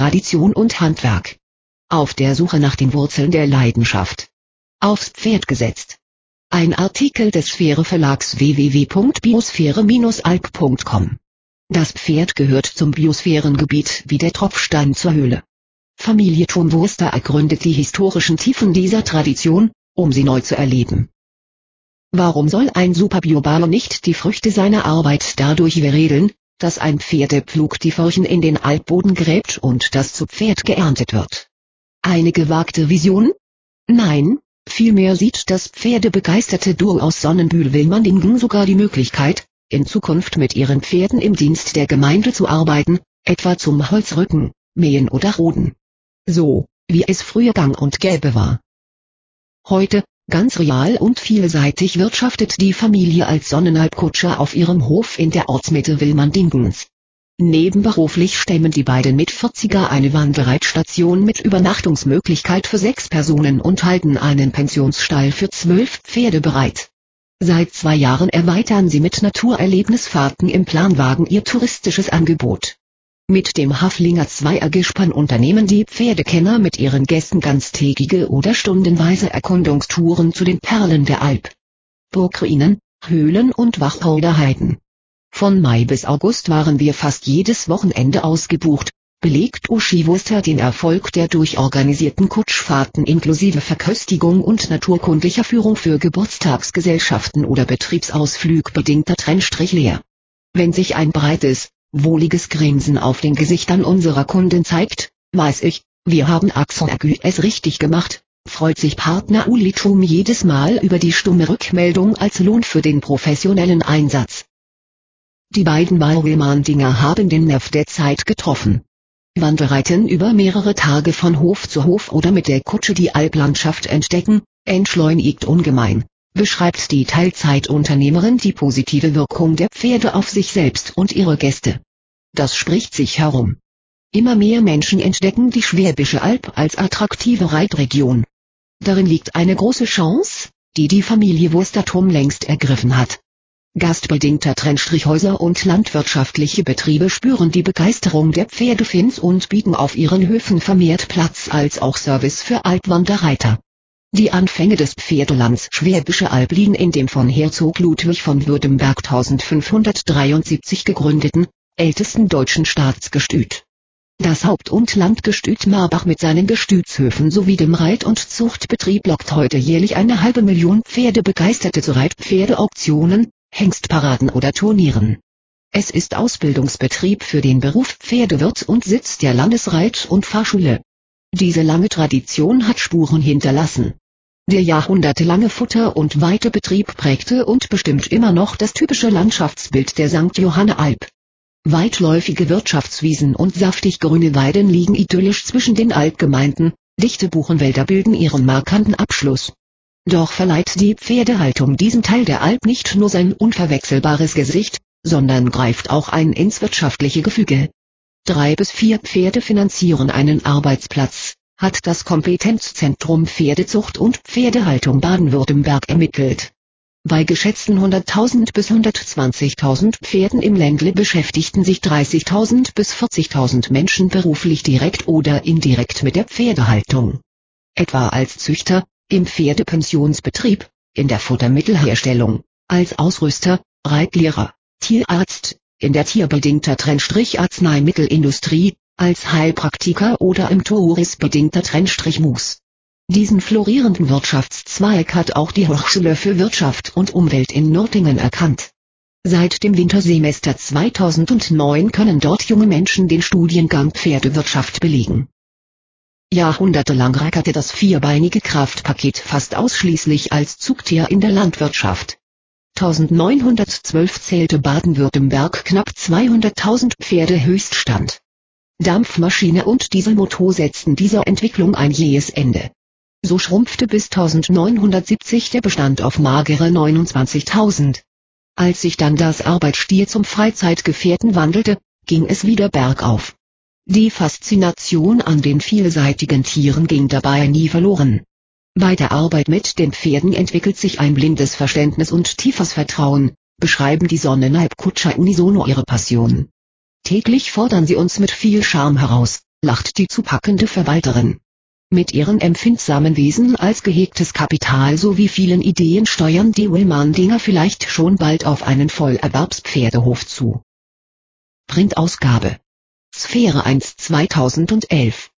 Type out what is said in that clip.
Tradition und Handwerk. Auf der Suche nach den Wurzeln der Leidenschaft. Aufs Pferd gesetzt. Ein Artikel des Sphäre Verlags www.biosphäre-alp.com. Das Pferd gehört zum Biosphärengebiet wie der Tropfstein zur Höhle. Familie Thurmwurster ergründet die historischen Tiefen dieser Tradition, um sie neu zu erleben. Warum soll ein Superbiobaler nicht die Früchte seiner Arbeit dadurch veredeln, dass ein Pferdepflug die Furchen in den Alpboden gräbt und das zu Pferd geerntet wird? Eine gewagte Vision? Nein, vielmehr sieht das pferdebegeisterte Duo aus Sonnenbühl-Wilmandingen sogar die Möglichkeit, in Zukunft mit ihren Pferden im Dienst der Gemeinde zu arbeiten, etwa zum Holzrücken, Mähen oder Roden. So, wie es früher gang und gäbe war. Heute, ganz real und vielseitig wirtschaftet die Familie als Sonnenalpkutscher auf ihrem Hof in der Ortsmitte Wilmandingens. Nebenberuflich stemmen die beiden mit 40er eine Wanderreitstation mit Übernachtungsmöglichkeit für sechs Personen und halten einen Pensionsstall für zwölf Pferde bereit. Seit zwei Jahren erweitern sie mit Naturerlebnisfahrten im Planwagen ihr touristisches Angebot. Mit dem Haflinger Zweiergespann unternehmen die Pferdekenner mit ihren Gästen ganztägige oder stundenweise Erkundungstouren zu den Perlen der Alp. Burgruinen, Höhlen und Wacholderheiden. Von Mai bis August waren wir fast jedes Wochenende ausgebucht, belegt Uschi Wuster den Erfolg der durchorganisierten Kutschfahrten inklusive Verköstigung und naturkundlicher Führung für Geburtstagsgesellschaften oder betriebsausflugbedingter Trennstrich leer. Wenn sich ein breites, wohliges Grinsen auf den Gesichtern unserer Kunden zeigt, weiß ich, wir haben Axon es richtig gemacht, freut sich Partner Uli Thum jedes Mal über die stumme Rückmeldung als Lohn für den professionellen Einsatz. Die beiden Walremandinger haben den Nerv der Zeit getroffen. Wanderreiten über mehrere Tage von Hof zu Hof oder mit der Kutsche die Alplandschaft entdecken, entschleunigt ungemein, beschreibt die Teilzeitunternehmerin die positive Wirkung der Pferde auf sich selbst und ihre Gäste. Das spricht sich herum. Immer mehr Menschen entdecken die Schwäbische Alb als attraktive Reitregion. Darin liegt eine große Chance, die die Familie Wurstatum längst ergriffen hat. Gastbedingter Trennstrichhäuser und landwirtschaftliche Betriebe spüren die Begeisterung der Pferdefins und bieten auf ihren Höfen vermehrt Platz als auch Service für Altwanderreiter. Die Anfänge des Pferdelands Schwäbische Alb liegen in dem von Herzog Ludwig von Württemberg 1573 gegründeten, ältesten deutschen Staatsgestüt. Das Haupt- und Landgestüt Marbach mit seinen Gestütshöfen sowie dem Reit- und Zuchtbetrieb lockt heute jährlich eine halbe Million Pferdebegeisterte zu Reitpferdeauktionen, Hengstparaden oder Turnieren. Es ist Ausbildungsbetrieb für den Beruf Pferdewirt und Sitz der Landesreit- und Fahrschule. Diese lange Tradition hat Spuren hinterlassen. Der jahrhundertelange Futter- und Weitebetrieb prägte und bestimmt immer noch das typische Landschaftsbild der St. Johanne Alp. Weitläufige Wirtschaftswiesen und saftig grüne Weiden liegen idyllisch zwischen den Alpgemeinden, dichte Buchenwälder bilden ihren markanten Abschluss. Doch verleiht die Pferdehaltung diesem Teil der Alp nicht nur sein unverwechselbares Gesicht, sondern greift auch ein ins wirtschaftliche Gefüge. Drei bis vier Pferde finanzieren einen Arbeitsplatz, hat das Kompetenzzentrum Pferdezucht und Pferdehaltung Baden-Württemberg ermittelt. Bei geschätzten 100.000 bis 120.000 Pferden im Ländle beschäftigten sich 30.000 bis 40.000 Menschen beruflich direkt oder indirekt mit der Pferdehaltung. Etwa als Züchter, im Pferdepensionsbetrieb, in der Futtermittelherstellung, als Ausrüster, Reitlehrer, Tierarzt, in der tierbedingter Trennstrich-Arzneimittelindustrie, als Heilpraktiker oder im tourisbedingter Trennstrich-Mus. Diesen florierenden Wirtschaftszweig hat auch die Hochschule für Wirtschaft und Umwelt in Nürtingen erkannt. Seit dem Wintersemester 2009 können dort junge Menschen den Studiengang Pferdewirtschaft belegen. Jahrhundertelang rackerte das vierbeinige Kraftpaket fast ausschließlich als Zugtier in der Landwirtschaft. 1912 zählte Baden-Württemberg knapp 200.000 Pferde Höchststand. Dampfmaschine und Dieselmotor setzten dieser Entwicklung ein jähes Ende. So schrumpfte bis 1970 der Bestand auf magere 29.000. Als sich dann das Arbeitsstier zum Freizeitgefährten wandelte, ging es wieder bergauf. Die Faszination an den vielseitigen Tieren ging dabei nie verloren. Bei der Arbeit mit den Pferden entwickelt sich ein blindes Verständnis und tiefes Vertrauen, beschreiben die Sonnenalp-Kutscher unisono ihre Passion. Täglich fordern sie uns mit viel Charme heraus, lacht die zu packende Verwalterin. Mit ihren empfindsamen Wesen als gehegtes Kapital sowie vielen Ideen steuern die Willmandinger vielleicht schon bald auf einen Vollerwerbspferdehof zu. Printausgabe Sphäre 1 2011